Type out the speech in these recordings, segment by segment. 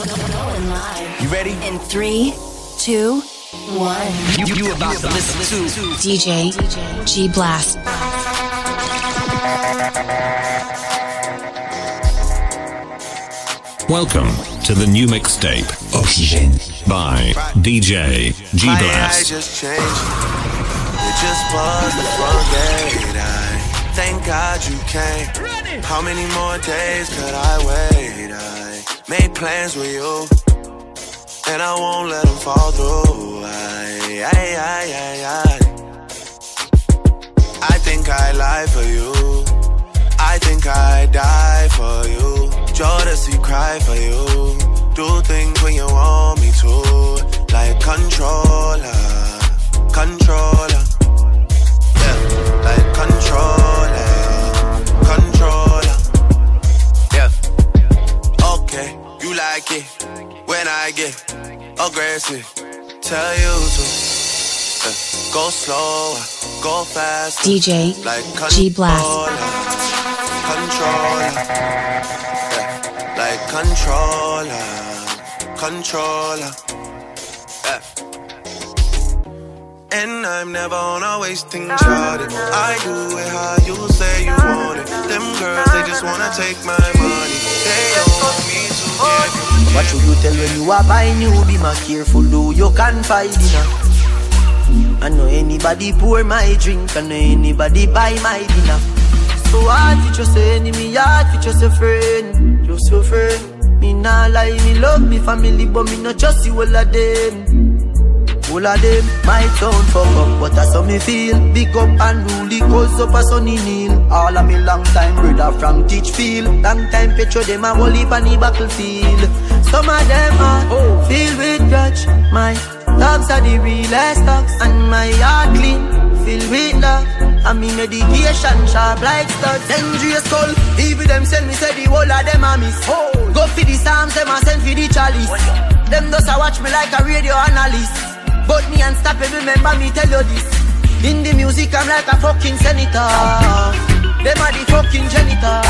Going live. You ready? In three, two, one. You, you about to listen to DJ G Blast. Welcome to the new mixtape Oxygène. by DJ G My eyes Blast. just changed. It just buzzed the front gate. I thank God you came. How many more days could I wait? Made plans with you, and I won't let them fall through. I, I, I, I, I. I think I lie for you. I think I die for you. Jodeci cry for you. Do things when you want me to. Like controller, controller. Yeah, like controller. You like it when I get aggressive. Tell you to yeah, uh, go slower, go faster. DJ Like G Blast. Controller, yeah, like controller, controller. Yeah. And I'm never on always think about it. I do it how you say you want it. Them girls, they just wanna take my money. They don't want me to give oh, you. What should you tell when you are buying you? Be my careful, do you can find dinner. I know anybody pour my drink, I know anybody buy my dinner. So hard for just a enemy, hard for just a friend, just your friend. Me nah lie, me love me family, but me not just see all of them. All of them might sound fuck up, but that's how me feel. Big up and rule it goes up a sunny kneel. All of me long time brother from Teachfield. Long time petro them a heap on the battlefield. Some of them are filled with grudge. My dogs are the realest dogs, and my heart clean, filled with love. And me medication sharp like studs. Dangerous skull, even them send me say the whole of them a miss. Go for the psalms, them a send for the chalice. Them just a watch me like a radio analyst. But me unstoppable, remember me tell you this. In the music, I'm like a fucking senator. Them are the fucking janitor.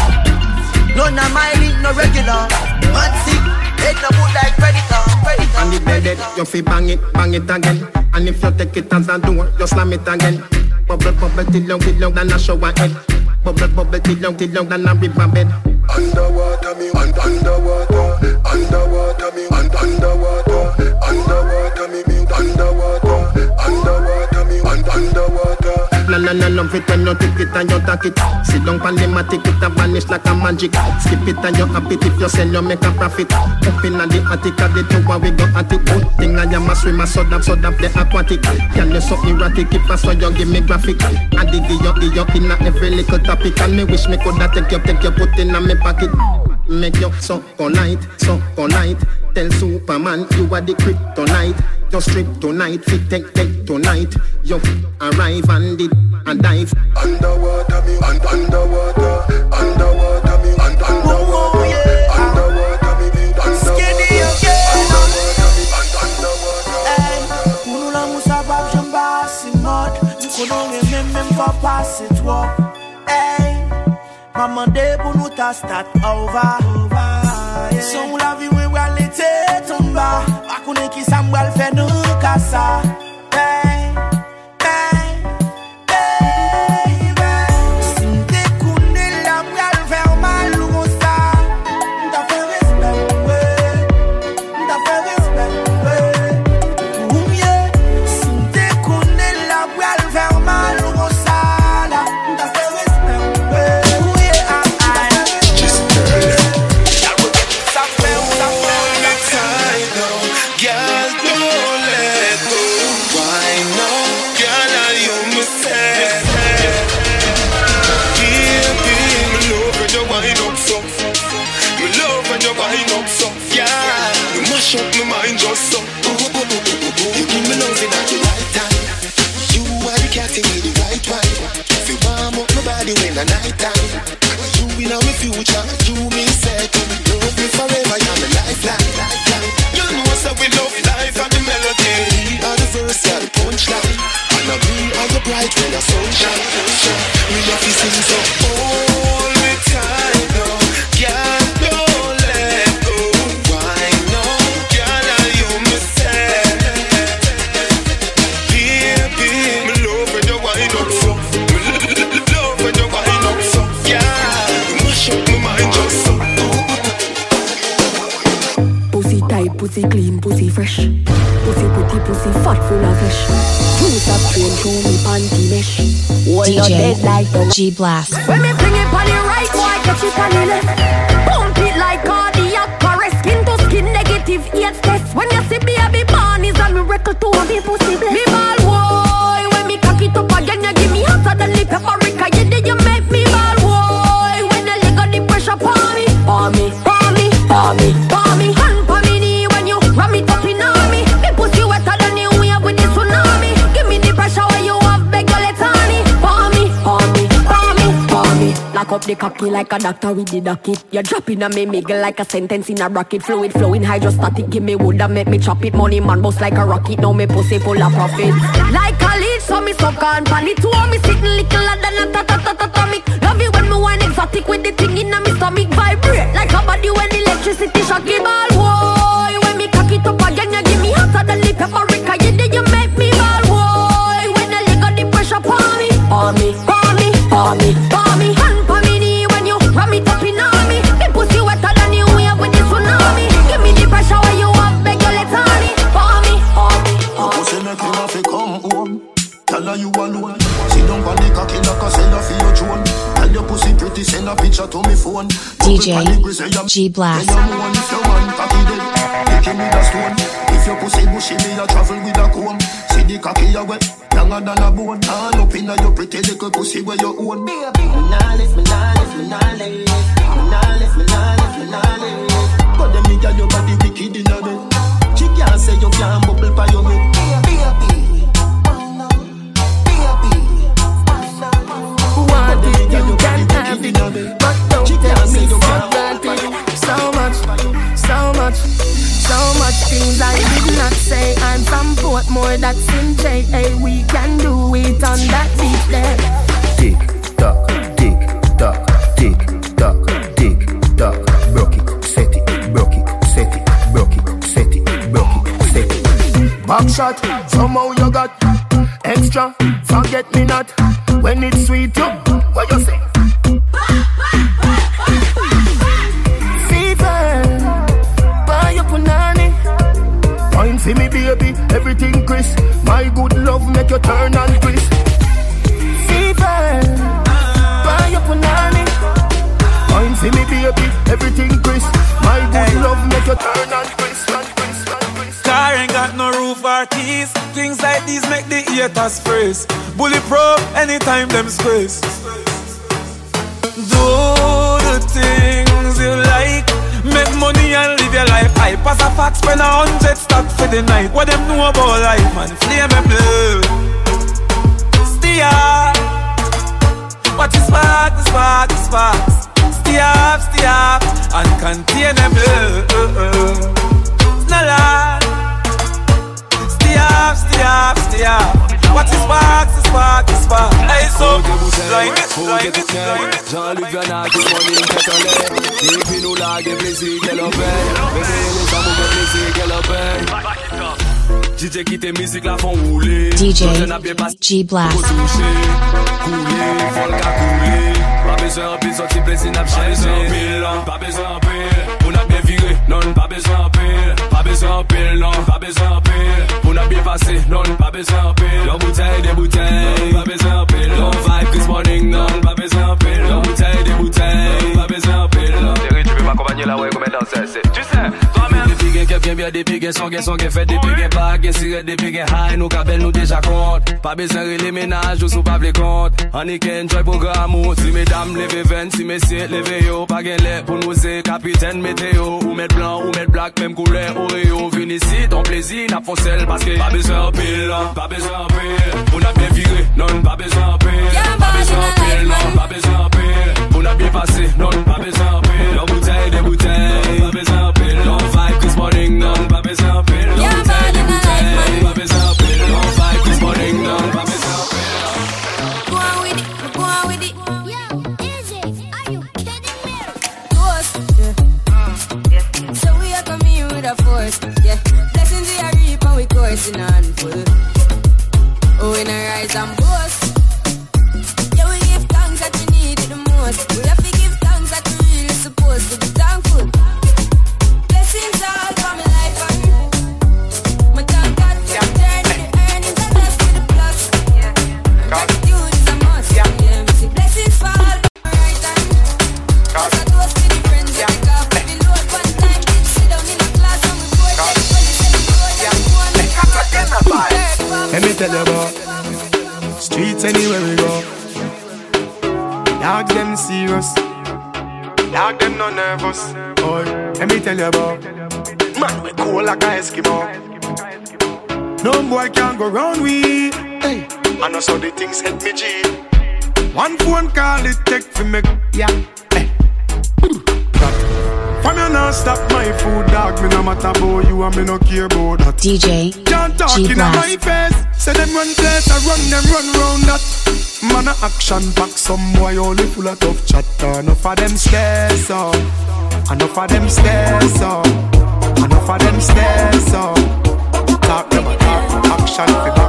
None of my link, no regular. Mad sick, head no good like predator. Predator. On the bed, it, you fi bang it, bang it again. And if you take it as a door, you slam it again. Bubble, bubble, till long, till long, than a shower head. Bubble, bubble, till long, till long, than a river bed. Underwater me, un- underwater, underwater me, un- underwater, underwater me, me, underwater, la la love it when you take it and you take it. Sit down pan the matic, it a vanish like a magic. Skip it and you happy if you sell, you make a profit. Up in the attic, at the tower we go at it. Good thing I am a swimmer, so that so that the aquatic. Can you so erratic if I saw you give me graphic? I dig you, dig you in a every little topic, and me wish me coulda take you, take you, put in a me pocket. Make you so polite, so polite. Tell Superman you are the kryptonite. Just strip tonight, fit take take tonight. You arrive and did and dive. Underwater me, un- underwater, underwater me, un- underwater, underwater me, me, underwater, underwater me, un- underwater. Eh, Kounou la moussa pap jem basi mod Nou konon gen men men fa pase twop Ey, eh, maman de pou nou ta start over Son la vi we wale te tomba konen ki sa mbral fè nou kasa. G Blast. when me it on the right, boy, on the left. Me. Lock up the cocky like a doctor with the docket. You drop in a me miggle like a sentence in a bracket. Fluid flowing hydrostatic. Give me wood and make me chop it. Money man bust like a rocket. Now me pussy full of profit. Like a lead, so me suck on pan it. Two me sitting littler than a ta ta ta ta atomic. Love it when me wine exotic with the thing in a me stomach. Vibrate like a body when electricity shock it ball. Boy, when me cock it up again, you give me hotter than the paprika. You did you make me ball. Boy, when the leg of the pressure pour me, pour me, pour me, pour me, DJ G Blast. If pussy bushy, me a travel with a comb. See the cocky wet, than a bone. All up inna your pretty little pussy where you own. Me nah me nah me nah. Me nah me nah me nah head. But don't take me for granted. So much, so much, so much things I did not say. I'm from Portmore, that's in JA. We can do it on that beach there. Tick tock, tick tock, tick tock, tick tock. Broke set it, broke set it, broke set it, broke set it. Back shot, somehow you got extra. Forget me not when it's sweet. You, what you say? Fever, buy your punani. Wine for me, baby, everything crisp. My good love make you turn and crisp. Fever, buy your punani. Wine for me, baby, everything crisp. My good love make you turn and crisp and crisp and crisp. Car ain't got no roof or keys. Things like these make the haters freeze. Bulletproof anytime them squeeze. Do the things you like. Make money and live your life. I pass a fact, spend a hundred stock for the night. What them know about life, man? Flame and blue. Steer. What is spark, the spark, the up, stay up, and contain them. Up, stay up, stay up. What is spark, the spark, the spark. Hey, so. Jean-Luc Et puis nous qu'elle les amours qu'elle DJ qui tes musiques la font rouler. DJ Jeune a bien passé G Blast. Faut toucher, couler, faut le couler Pas besoin en pile, sorti plaisir n'a pas besoin en pile, pas besoin en pile. On a bien viré, non, pas besoin en pile Pas besoin en pile, non, pas besoin en pile On a bien passé, non, pas besoin en pile Leur bouteille, des bouteilles, pas besoin en pile Leur vibe, Chris Morning, pas besoin en pile Leur bouteille, des bouteilles, pas besoin en pile Chérie, tu peux m'accompagner là, ouais, comme danser, c'est Tu Des pigs, qui bien bien, des pigs, son, son, fait Des pigs, pas, qui sirette, des pigs, high Nous cabelles, nous déjà compte. Pas besoin de les ménages, ou sous pas les comptes. On est qu'un joy programme, ou si mesdames, levez 20, si messieurs, levez yo Pas gain lait pour nous, c'est capitaine météo. Ou mettre blanc, ou mettre black, même couleur, Oreo. Viens ici, ton plaisir, n'a pas seul Parce que pas besoin en pile, non, pas besoin en pile. On a bien viré, non, pas besoin en pile. Pas besoin en pile, non, pas besoin en pile On a bien passé, non, pas besoin en pile Leur bouteille, des bouteilles, pas besoin en pile Leur vibe, Chris Morning, non, pas besoin en pile Leur bouteille, des bouteilles, pas besoin en pile Leur vibe, Chris Morning, non, pas besoin en pile Go on with it, go on with it. Yo, Izzy, are you kidding me? Ghost, yeah. So we are coming with a force, yeah. Blessings we are reap and we coursing on tell you about. Man, we cool like a Eskimo. No boy can go round we. Hey. I know so the things help me G. One phone call it take for me. Yeah. Hey. Hmm. From you stop my food dog Me no matter about you and me no care about that DJ Don't talk in my face Say them run place I run them run round that Man a action back some boy only full of tough chatter Enough of them stairs so. Enough of them stairs up. Enough of them stairs up. Talk them talk, action figure.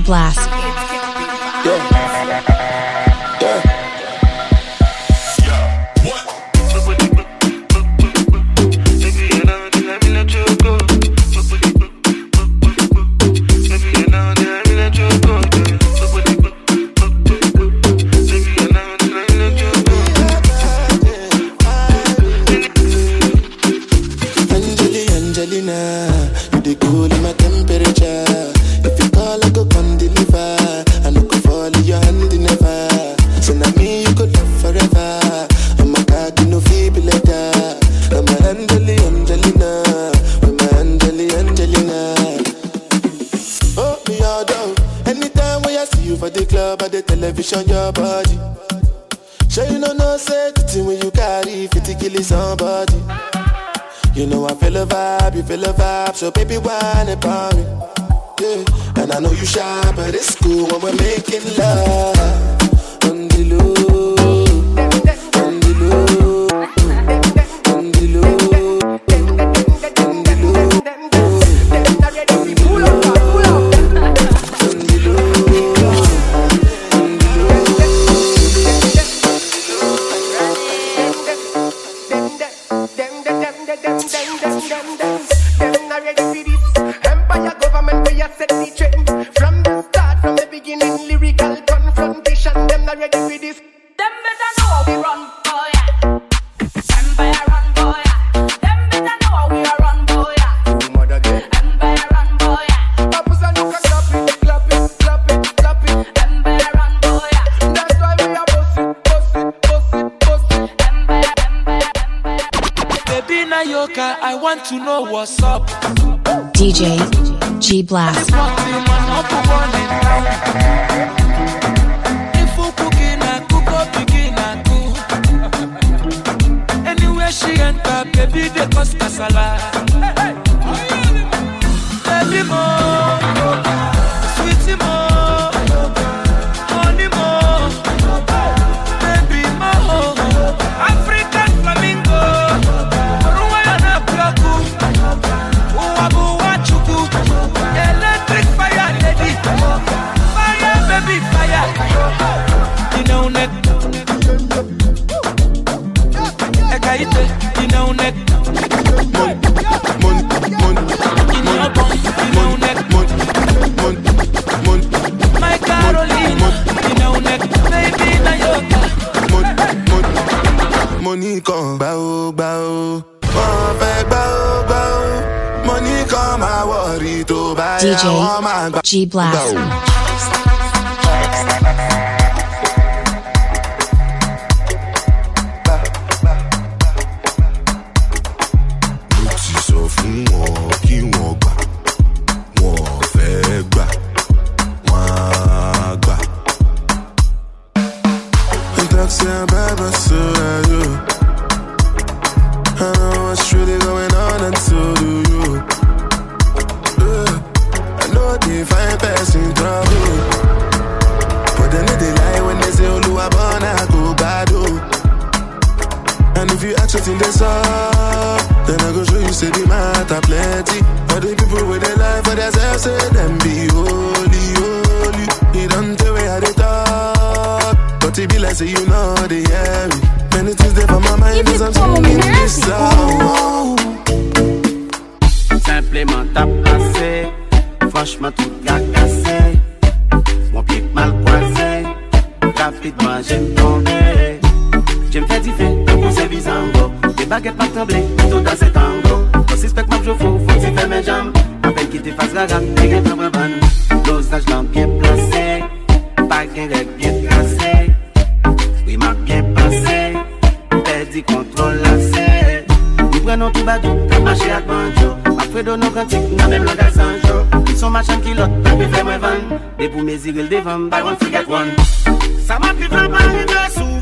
Blast. DJ G Blast. di fe, yo kon se bizango De baget pa tremble, to dan se tango Kon se spek map jo fo, fon ti fe men jam Apen ki te fas gaga, te gen tan braban Dosaj lan bien plase Pa gen reg bien plase Oui ma bien plase Perdi kontrol lase Di prenon tou badou, te mache ak banjo. Afredo nou kantik, nan men blanda sanjo Ki son machan ki lot, nan pi fe mwen van De pou meziril devan, baron figat wan Sa ma pi vran pa yon sou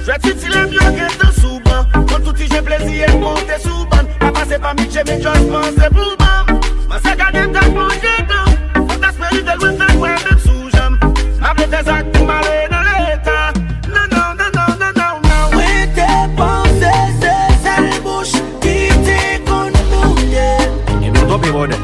Jwè titi lèm yo gen tan souban Kon touti jè plezi e monte souban A pase pa mi jè mi jòs panse pouman Mwen se gade m tak moun jè tan Mwen tas meri del wè tan wè mèm sou jèm A ple te zak pou male nan l'Etat Nan nan nan nan nan nan nan Wè te panse se sel bouch Ki te kon moun jè E mwen dobe wode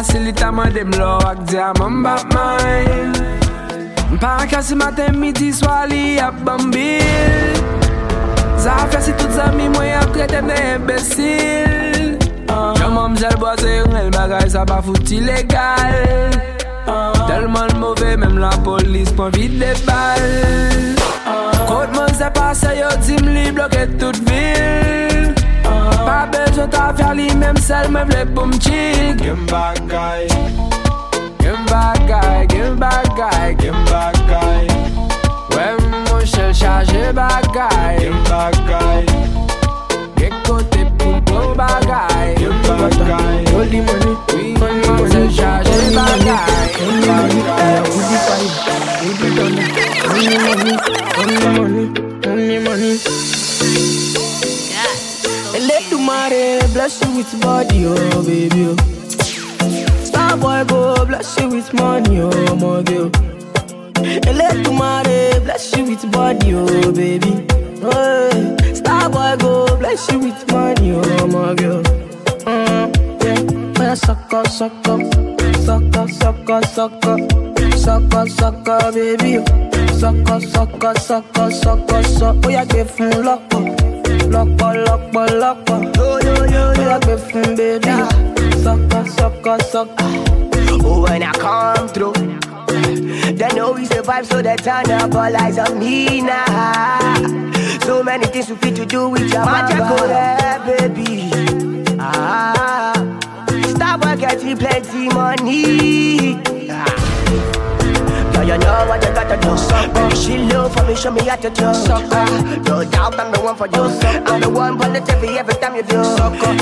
I see little man them low ak di a man back mine. Mpa kasi maten mi ti swali ap bambil. Zafya si tout zami mwen ap kretem de embesil Yon mam jel boze yon el bagay sa pa fouti legal Telman mouve mem la polis pon vide bal. Kote man se pase yo di mli bloke tout vil. Pa bezon ta fya li menm sel me vle pou mchil Gem bagay Gem bagay, gem bagay, gem bagay Wè mwen chel chaje bagay Gem bagay Ge kote pou pou bagay Gem bagay Only money, Oui, mwen chel chaje bagay only money, I will be fine. We be done. Only money, only money, only money. Let bless you with body, oh baby. Oh. Star boy go bless you with money, oh my girl. Let the mare bless you with body, oh baby. Oh, yeah. Star boy go bless you with money, oh my girl. Mm, yeah. Suck up, suck up, suck up, suck up, suck up, suck up, suck up, baby. Suck up, suck up, suck up, suck up, suck up. Oh, yeah, give him lock Yo, yo, yo, yo, give him, baby. Suck up, suck up. Oh, when I come through, they know we survive, so they turn up all eyes on me now. So many things we fit to do with your magic, baby. Ah, stop work, getting plenty money. Girl, you know what you gotta do. Baby, she love for me, show me how to do. No doubt I'm the one for you. I'm the one positive every time you do.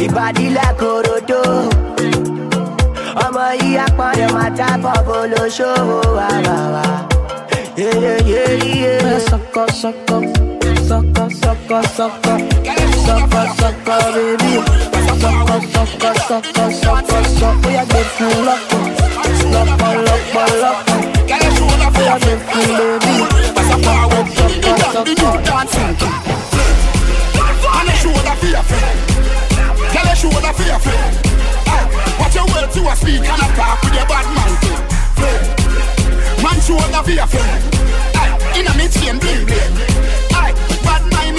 Your body like Orodo. ọmọ yìí apọ̀nì máa tábọ̀ bolo ṣòwò wà wà wà. Well, suck up, suck up, suck up, suck up, suck up, suck up, suck up, baby. Suck up, suck up, shoulder for your friend. Aye, Watch your words to a speak and a talk with your bad man. Friend. Man shoulder for your friend. Aye, In a mid chain bling bling. Aye,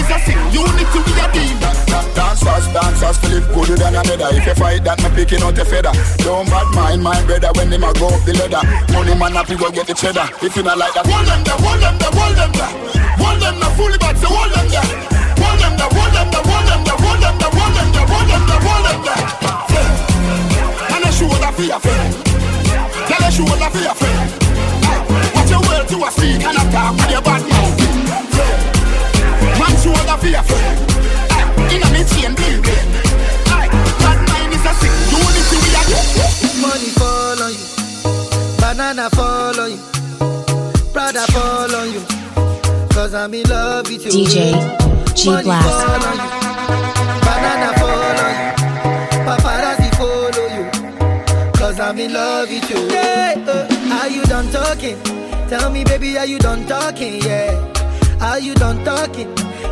Bad mind is a sin. You need to be a demon. Dancers, dancers, Philip gooder than another. If you fight that, me picking out a feather. Don't bad mind my brother when him a go up the ladder. Money man happy go get the cheddar. If you not like that, Hold them there, hold them there, hold them there. Hold them there, fully back, so hold them there. Hold them there, hold them there, hold them there, hold them there, hold them there, hold them there, hold them there. And a shoulder for your friend. Tell a shoulder for your friend. Aye, Watch your words to a speak and a talk with your bad mouth. Friend. Man shoulder for your In a mid chain bling bling. Bad mind is a sin. You need to be a Money fall on you, banana fall on you, Prada fall on you. Cause I'm in love with you. DJ G Blast. fall you, banana fall on you, paparazzi follow you. Cause I'm in love with you. Yeah, uh, are you done talking? Tell me, baby, are you done talking? Yeah. Are you done talking?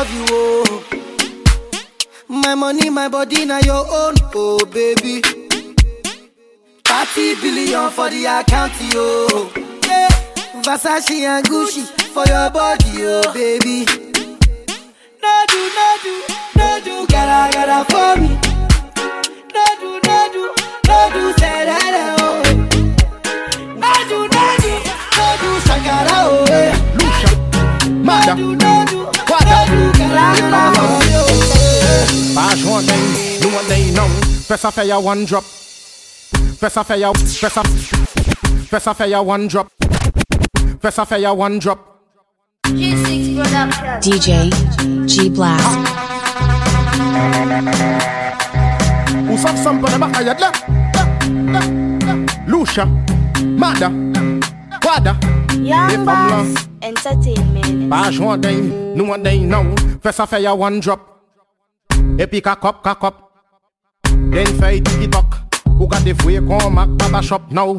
love you, oh. My money, my body, now your own, oh baby. 30 billion for the account, yo. Yeah. Versace and Gucci for your body, oh baby. No do, no do, no do, gotta, gotta for me. No do, no do, no do, say that, oh. No do, no do, no do, shakara, oh. eh. No do, no do, no do, gotta, gotta for me, oh. Bash one day, do one day, no. Press a fire one drop. Press a fire, press a, press a fire one drop. Press a fire one drop. DJ G Blast. Who's up some on the back of your left? Lucia, Mada, Fada Young Boss Entertainment. Pas joint day, nous on day now Ça fait ya one drop. Et puis kakop, kakop Den fait tiki-tok Ou gade fouye kon mak baba shop? Now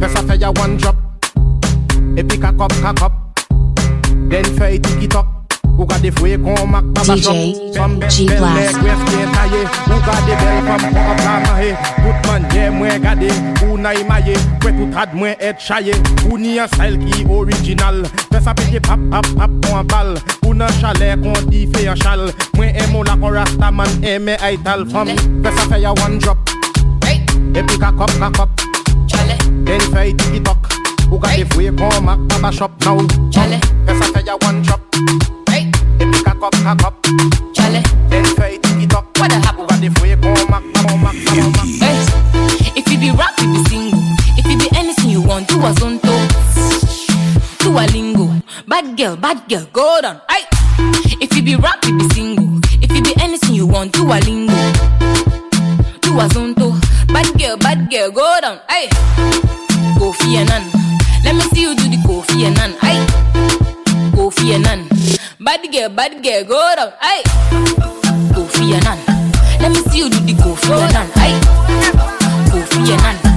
fais ça fait ya one drop. Et puis kakop, kakop Den fait tiki-tok Ou gade fouye kon mak baba DJ shop Femme, G bel Blast. leg, west bien taillé Ou gade bel femme, kon ap la mahe. Tout manye mwen gade, ou na imaye Kwe tout ad mwen et chaye. Ou ni an style ki original. Fè sa peke pap pap pap kon bal. Ou nan chalet kon di fe an chal. Mwen emo la kon rastaman eme ay tal fam. Fè sa fè ya one drop. Kakop kakop Den fè yi tiki tok. Ou fwe kon mak baba shop now Fè sa fè ya one drop E pi kakop kakop Den fè yi tiki tok Ou gade fwe kon mak baba mak baba mak Hey, if you be rap, you be single. If you be anything you want, do a zonto. Do a lingo. Bad girl, bad girl, go down. Hey, if you be rap, you be single. If you be anything you want, do a lingo. Do a zonto. Bad girl, bad girl, go down. Hey, Kofi Annan. Let me see you do the Kofi Annan. Hey, Kofi Annan. Bad girl, bad girl, go down. Hey, Kofi Annan. Let me see you do the Kofi Annan. Hey, Kofi Annan. Bad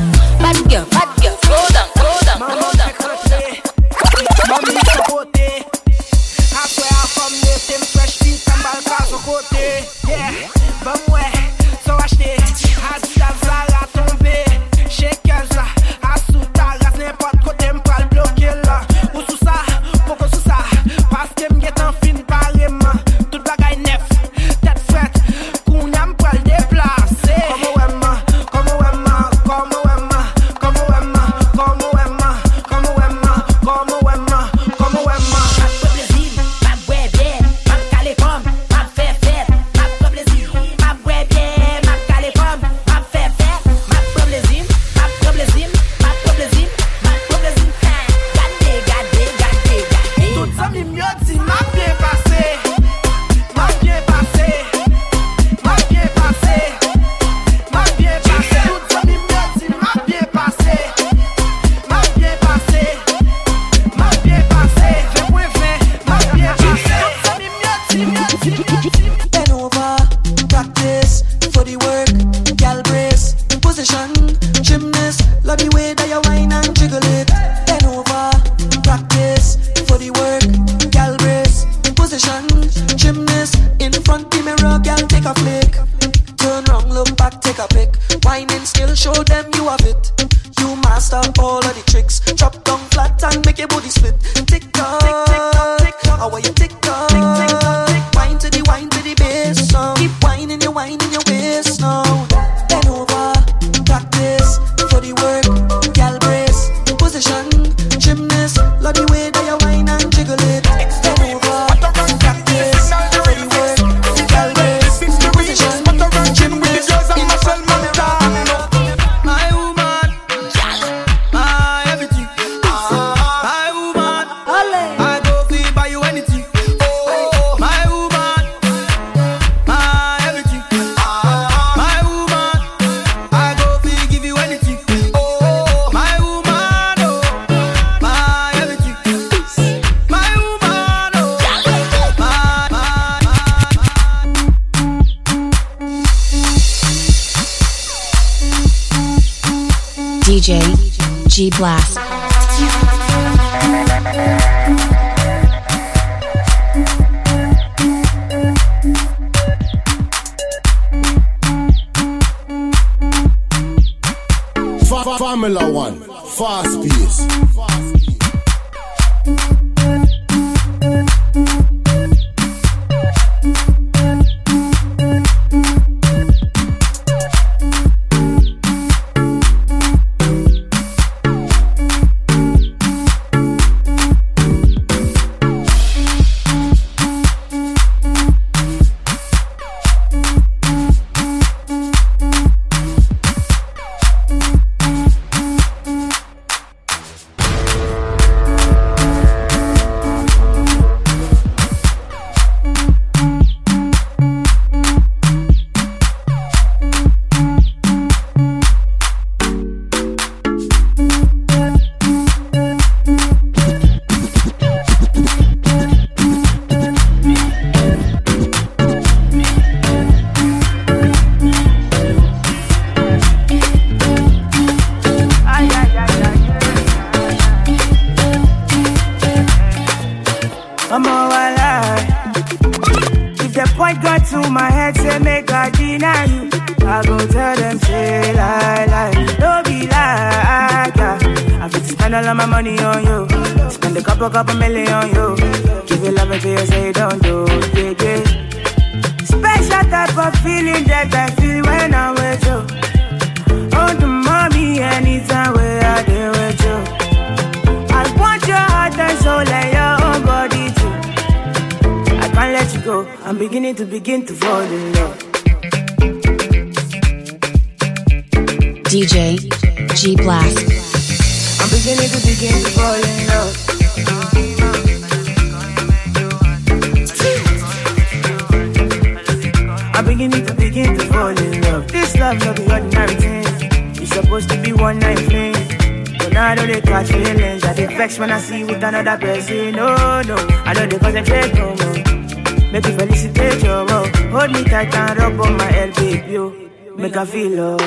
feel, oh.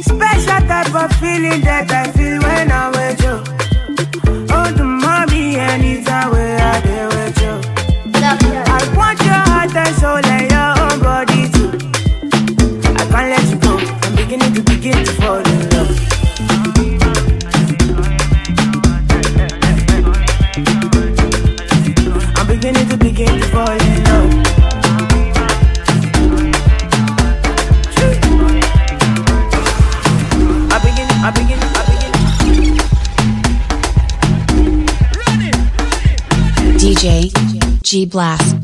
Special type of feeling that I feel when I'm with you. Oh, the mommy, anytime where I there with you. I want your heart and soul and your own body too. I can't let you go. I'm beginning to begin to fall. Energy Blast.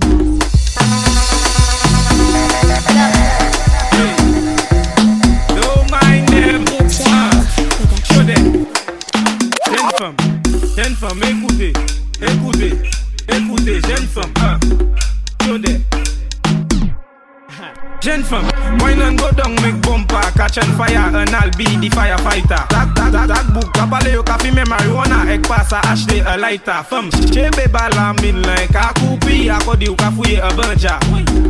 Jeune femme, écoutez, écoutez, écoutez, jeune femme, ah, Jodé. Jeune femme, wine and go down, make bumper, catch on fire, and I'll be the firefighter. pasa achete e laita Fem, chebe bala min len Ka koupi akodi ou ka fouye e banja.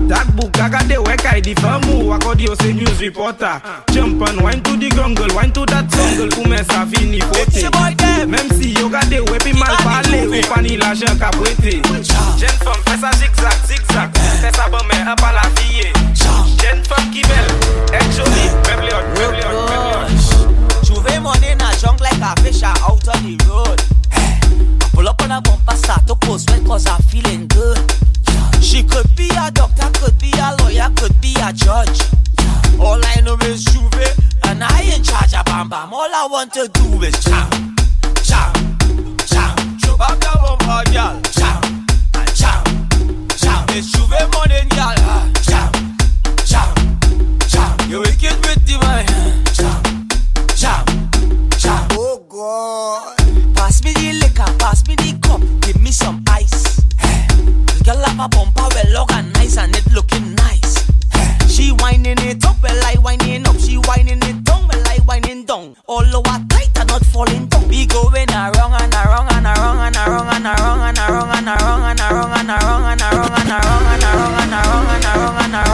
Takbouk kakade wekay di fem ou Akodi ou se news wi reporter Chumpan, wine to di grongle, wine to dat jungle Koumen sa fini fote. Mem si yo gade wepi mal pale Ou pani la jen ka pwete Jen fem, fè sa zigzag, zigzag. Fè sa bon men e pala fiye Jen fem ki bel, ek joli Meble hot, meble hot, meble hot Chouve mone nan jong like a fish out on the road. I bump a sato cause well cause I'm feeling good. She could be a doctor, could be a lawyer, could be a judge. All I know is Juve, and I in charge of Bam Bam. All I want to do is jump. a bumper well organized and it looking nice. She whining it up well I whining up. She whining it down well I whining down. All over tight and not falling down. We going around and around and around and around and around and around and around and around and around and around and around and around and around and around and around and around.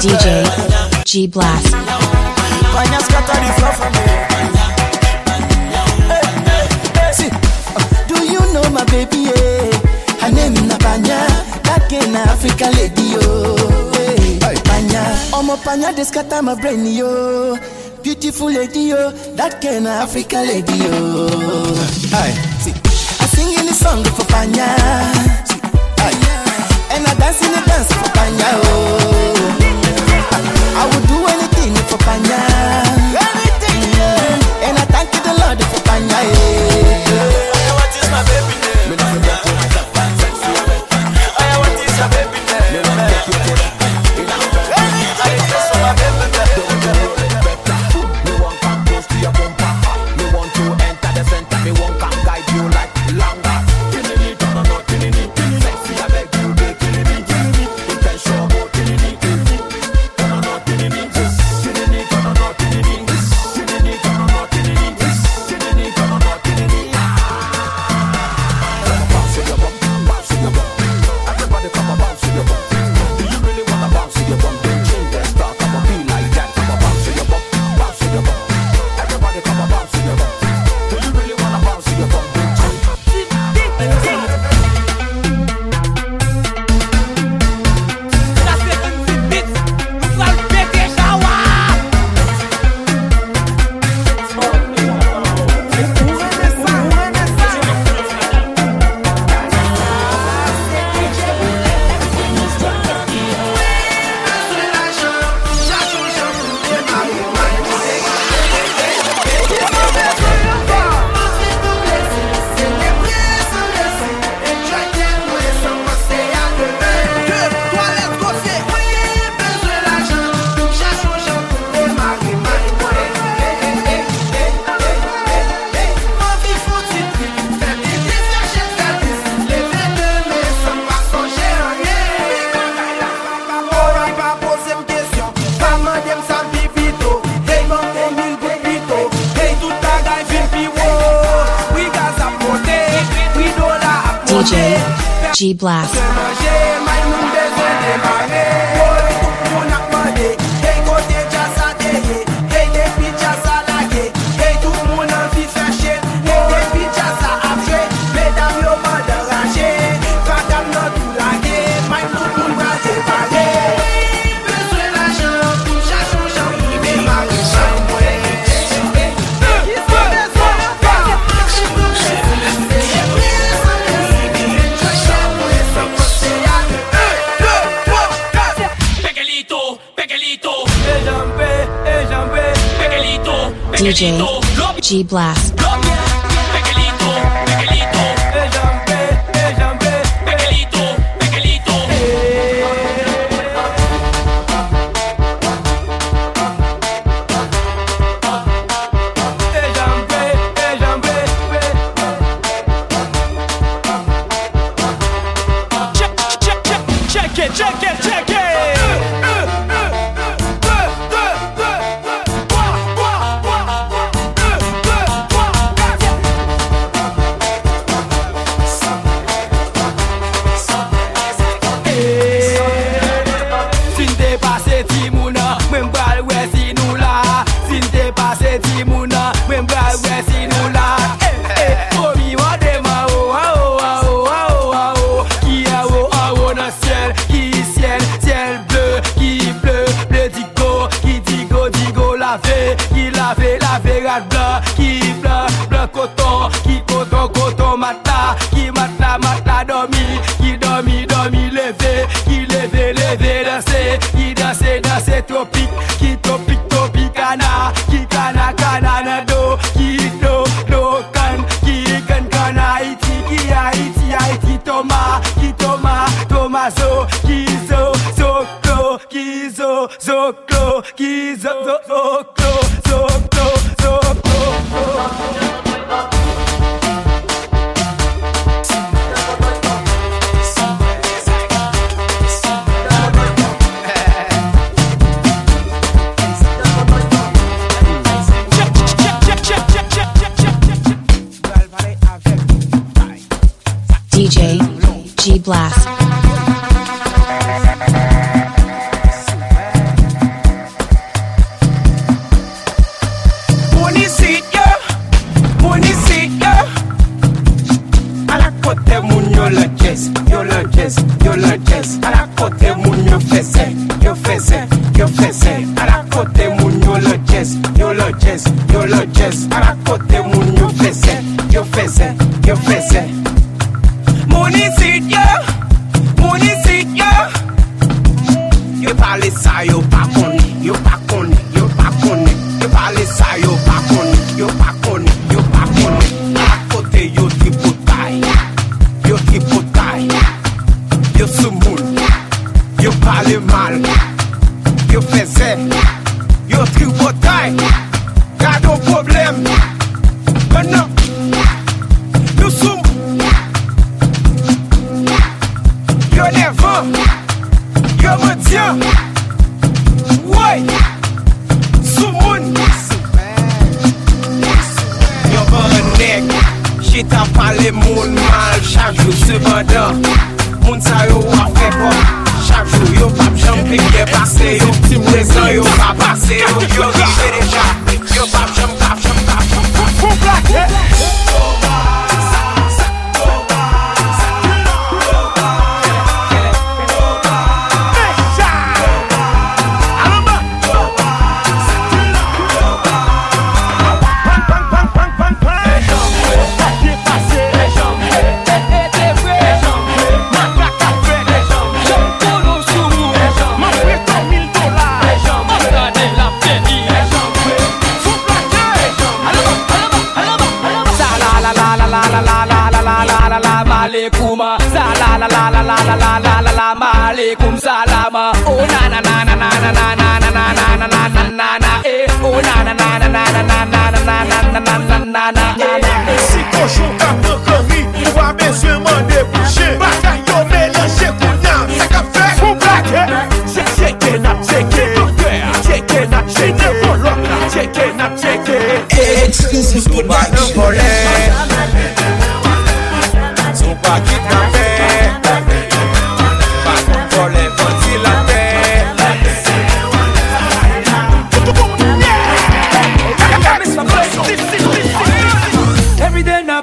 DJ G Blast. Do you know my baby? Yeah? Her name na Panya, that girl na African lady yo. Hey, Panya, omo Panya dey scatter my brain yo. Beautiful lady yo, that girl na African lady yo. I sing in the song for Panya. See, and I dance in the dance for Panya oh. I would do anything for Panya. Anything, yeah. Mm. And I thank you the Lord for Panya. Yeah. What is my baby G Blast. G Blast. So.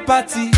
party.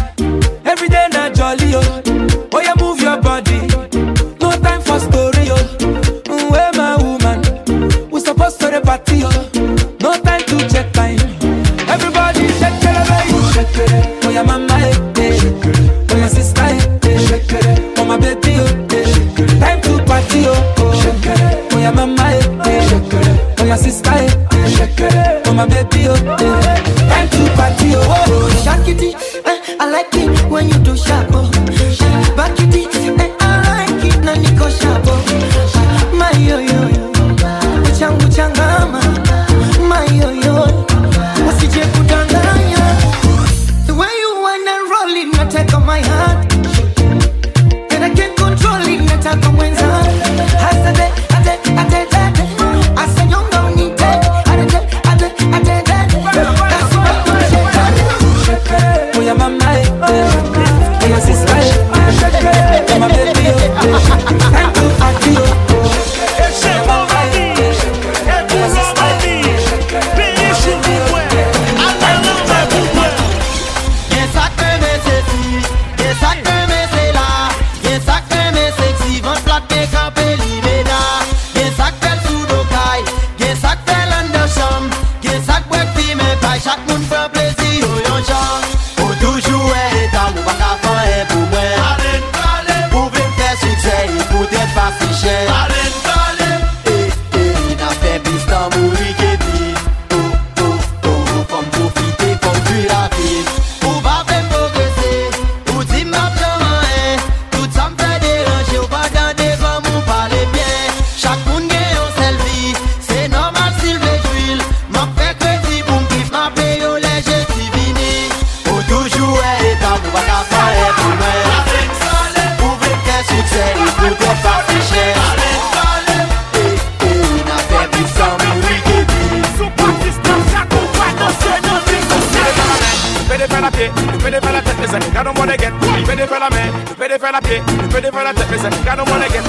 Ready for the feet? la pied, je peux défaire la tête, mais c'est un canon mon again.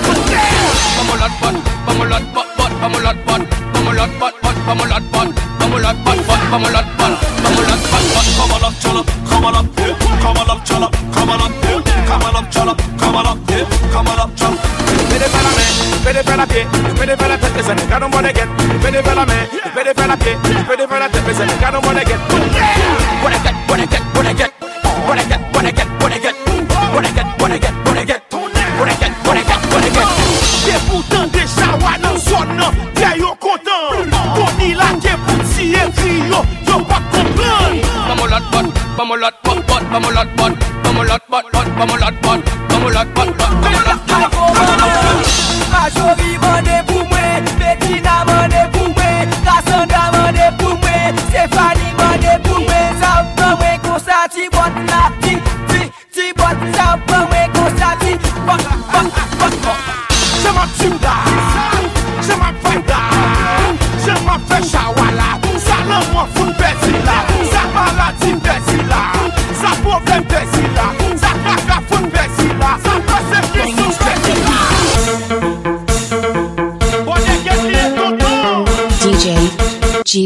Pamolot pot, pamolot pot, pot, pamolot pot, pamolot pot, pot, pamolot pot, pamolot pot, pot, pamolot pot, pamolot pot, pot, pamolot chala, kamalot, kamalot chala, kamalot, kamalot chala, kamalot, kamalot chala. Je peux défaire la main, je peux défaire la pied, je peux défaire la tête, mais c'est un canon mon up. Je peux défaire la main, je peux défaire la pied, je peux défaire la tête, mais c'est un canon mon again. vamos lot, bot, bot, vamos lot, bot, vamos lot, bot, bot, vamos lot, bot.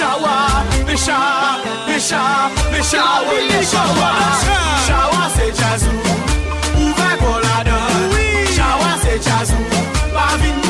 shower, the shower, the shower, the shower, the shower. Shower c'est Jazou, ou va qu'on la donne. Shower c'est Jazou, pas vite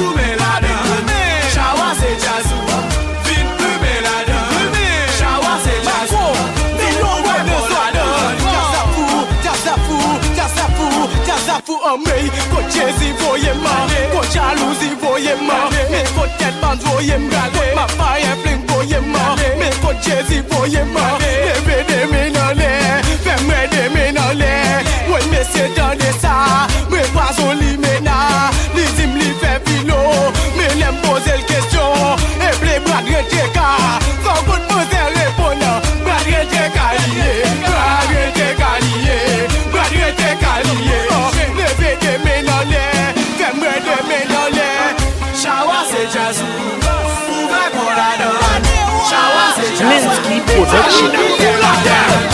Kezi boye ma Neve Shit,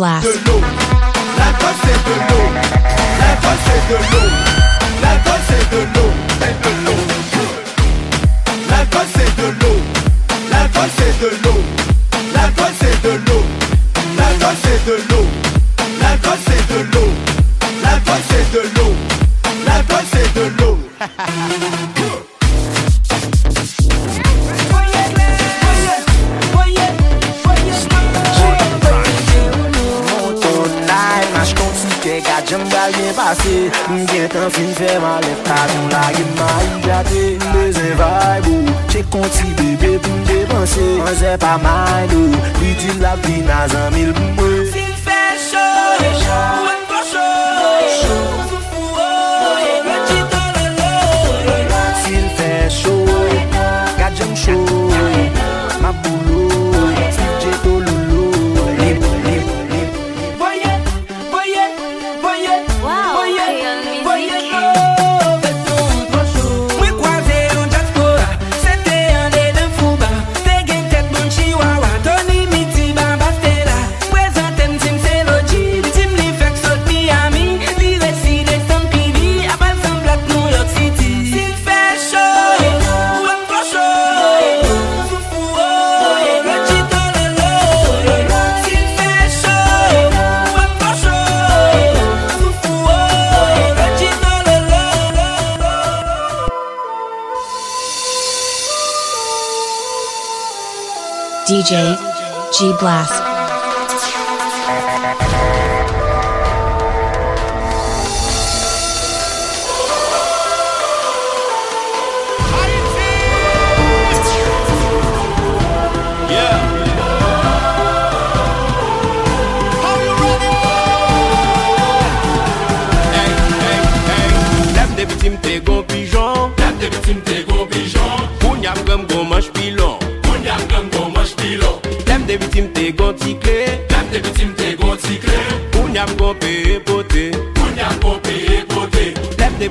Blast. DJ G Blast.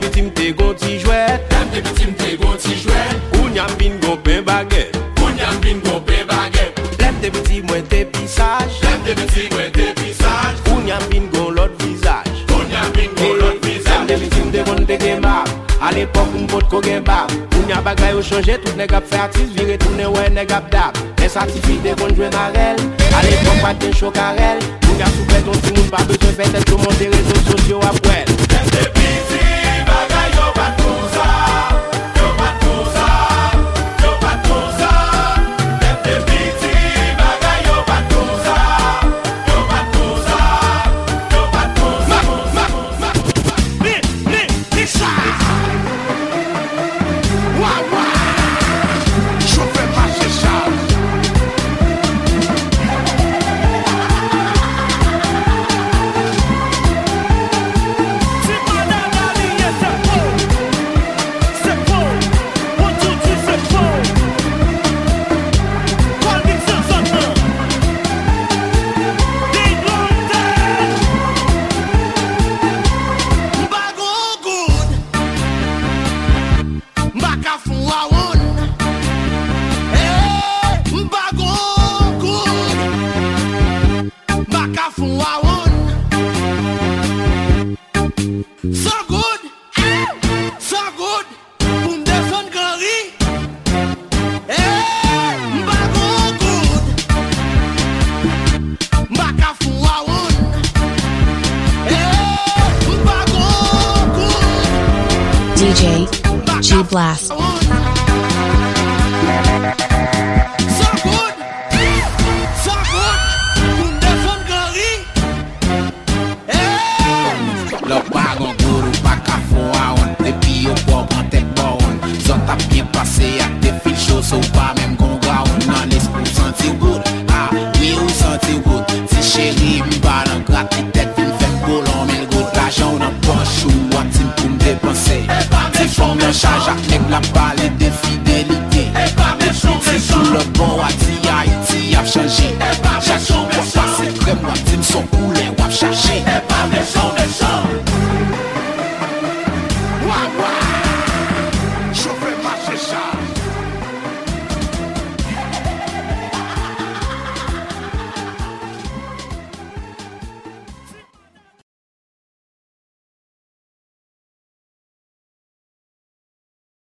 biti mte gon ti jwet Dem de biti mte gon ti jwet Koun yam bin gon pen baget Koun yam bin gon pen baget Dem de biti mwen te pisaj. Dem de biti mwen te pisaj. Koun yam bin gon lot vizaj. Koun yam bin gon lot vizaj. Dem de biti mte kon te gen map A l'epok m pot ko gen bab. Koun yam bagay yo chanje tout neg ap fè atis Vire tout ne wè neg ap dab. Nè satifik de kon jwen a rel A l'epok paten chokarel. Koun yam sou beton si moun pa beton Fè tèl tout monte rezo sosyo ap wèl.